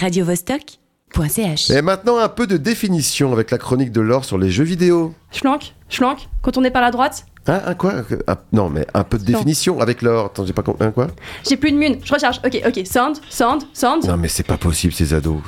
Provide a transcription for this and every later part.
radiovostok.ch. Et maintenant, un peu de définition avec la chronique de Laure sur les jeux vidéo. Schlank, schlank, quand on est par la droite, Hein, un quoi Un- Non, mais un peu de Non. définition avec Laure. Attends, j'ai pas compris. Un quoi? J'ai plus de mune, je recharge. Ok, ok, sound, sound, sound. Non, mais c'est pas possible, ces ados.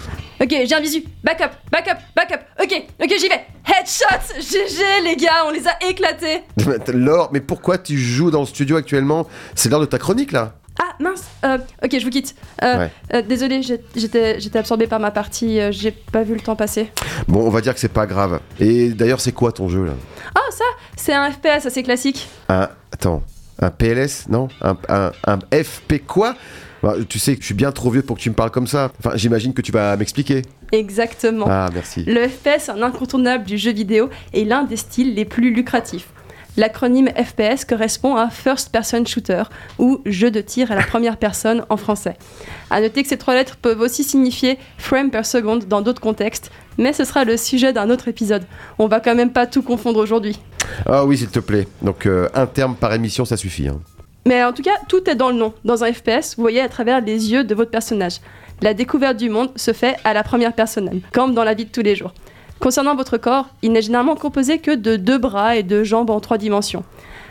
Ok, j'ai un visu. Backup, backup, backup. Ok, ok, j'y vais. Headshot, GG les gars, on les a éclatés. Laure, mais pourquoi tu joues dans le studio actuellement? C'est l'heure de ta chronique, là Ah mince, euh, ok, je vous quitte. Euh, Ouais. euh, désolé, j'étais j'étais absorbée par ma partie, euh, j'ai pas vu le temps passer. Bon, on va dire que c'est pas grave. Et d'ailleurs, c'est quoi ton jeu, là? Ah, ça, c'est un FPS assez classique. Un... Attends, un PLS Non? Un, un, un FP quoi? Bah, Tu sais que je suis bien trop vieux pour que tu me parles comme ça. Enfin, j'imagine que tu vas m'expliquer. Exactement. Ah, merci. Le FPS est un incontournable du jeu vidéo et l'un des styles les plus lucratifs. L'acronyme FPS correspond à First Person Shooter ou jeu de tir à la première personne en français. À noter que ces trois lettres peuvent aussi signifier frame per second dans d'autres contextes, mais ce sera le sujet d'un autre épisode. On va quand même pas tout confondre aujourd'hui. Ah oui, s'il te plaît. Donc, euh, un terme par émission, ça suffit. hein. Mais en tout cas, tout est dans le nom. Dans un FPS, vous voyez à travers les yeux de votre personnage. La découverte du monde se fait à la première personne, comme dans la vie de tous les jours. Concernant votre corps, il n'est généralement composé que de deux bras et deux jambes en trois dimensions.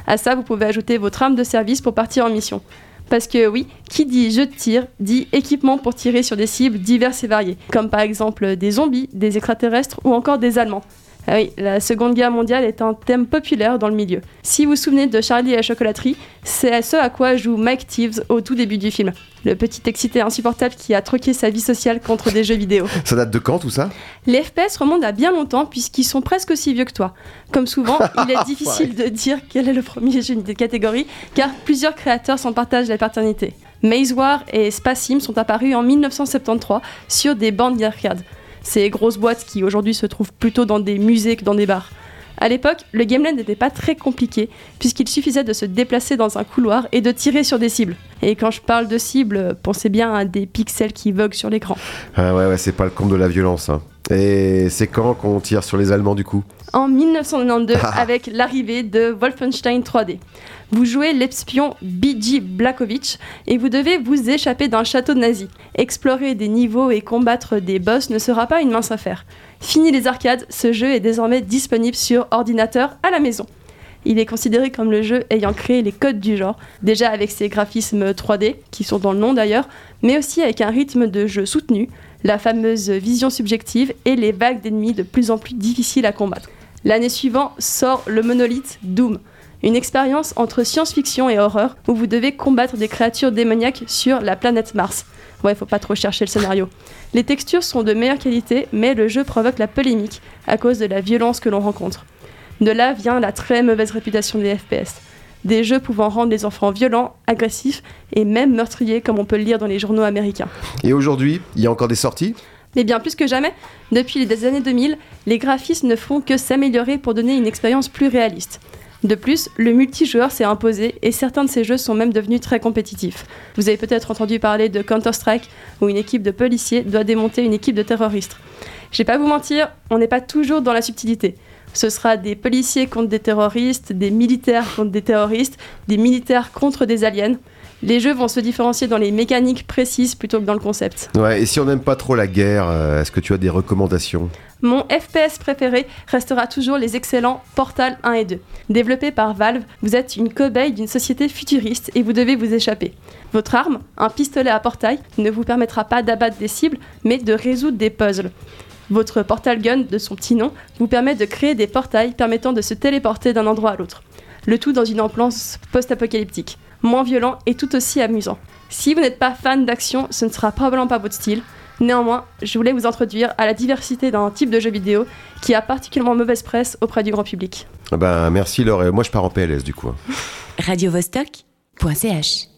À ça, vous pouvez ajouter votre arme de service pour partir en mission. Parce que oui, qui dit jeu de tir dit équipement pour tirer sur des cibles diverses et variées, comme par exemple des zombies, des extraterrestres ou encore des Allemands. Ah oui, la Seconde Guerre mondiale est un thème populaire dans le milieu. Si vous vous souvenez de Charlie et la chocolaterie, c'est ce à quoi joue Mike Teaves au tout début du film. Le petit excité insupportable qui a troqué sa vie sociale contre des jeux vidéo. Ça date de quand, tout ça? Les FPS remontent à bien longtemps puisqu'ils sont presque aussi vieux que toi. Comme souvent, il est difficile de dire quel est le premier jeu de catégorie car plusieurs créateurs s'en partagent la paternité. Maze War et Spacim sont apparus en 1973 sur des bandes d'arcade. Ces grosses boîtes qui aujourd'hui se trouvent plutôt dans des musées que dans des bars. À l'époque, le gameplay n'était pas très compliqué, puisqu'il suffisait de se déplacer dans un couloir et de tirer sur des cibles. Et quand je parle de cibles, pensez bien à des pixels qui voguent sur l'écran. Ah ouais, ouais, c'est pas le compte de la violence. hein. Et c'est quand qu'on tire sur les Allemands, du coup? En 1992 Ah. avec l'arrivée de Wolfenstein 3D. Vous jouez l'espion B.G. Blazkowicz et vous devez vous échapper d'un château nazi. Explorer des niveaux et combattre des boss ne sera pas une mince affaire. Fini les arcades, ce jeu est désormais disponible sur ordinateur à la maison. Il est considéré comme le jeu ayant créé les codes du genre, déjà avec ses graphismes 3D, qui sont dans le nom d'ailleurs, mais aussi avec un rythme de jeu soutenu, la fameuse vision subjective et les vagues d'ennemis de plus en plus difficiles à combattre. L'année suivante sort le monolithe Doom, une expérience entre science-fiction et horreur où vous devez combattre des créatures démoniaques sur la planète Mars. Ouais, faut pas trop chercher le scénario. Les textures sont de meilleure qualité, mais le jeu provoque la polémique à cause de la violence que l'on rencontre. De là vient la très mauvaise réputation des FPS. Des jeux pouvant rendre les enfants violents, agressifs et même meurtriers comme on peut le lire dans les journaux américains. Et aujourd'hui, il y a encore des sorties? Mais bien plus que jamais, depuis les années 2000, les graphismes ne font que s'améliorer pour donner une expérience plus réaliste. De plus, le multijoueur s'est imposé et certains de ces jeux sont même devenus très compétitifs. Vous avez peut-être entendu parler de Counter-Strike où une équipe de policiers doit démonter une équipe de terroristes. Je vais pas vous mentir, on n'est pas toujours dans la subtilité. Ce sera des policiers contre des terroristes, des militaires contre des terroristes, des militaires contre des aliens. Les jeux vont se différencier dans les mécaniques précises plutôt que dans le concept. Ouais, et si on n'aime pas trop la guerre, euh, est-ce que tu as des recommandations? Mon FPS préféré restera toujours les excellents Portal 1 et 2. Développés par Valve, vous êtes une cobaye d'une société futuriste et vous devez vous échapper. Votre arme, un pistolet à portail, ne vous permettra pas d'abattre des cibles, mais de résoudre des puzzles. Votre portal gun, de son petit nom, vous permet de créer des portails permettant de se téléporter d'un endroit à l'autre. Le tout dans une ambiance post-apocalyptique, moins violent et tout aussi amusant. Si vous n'êtes pas fan d'action, ce ne sera probablement pas votre style. Néanmoins, je voulais vous introduire à la diversité d'un type de jeu vidéo qui a particulièrement mauvaise presse auprès du grand public. Ah Ben merci Laure, Et moi je pars en PLS du coup. radiovostok.ch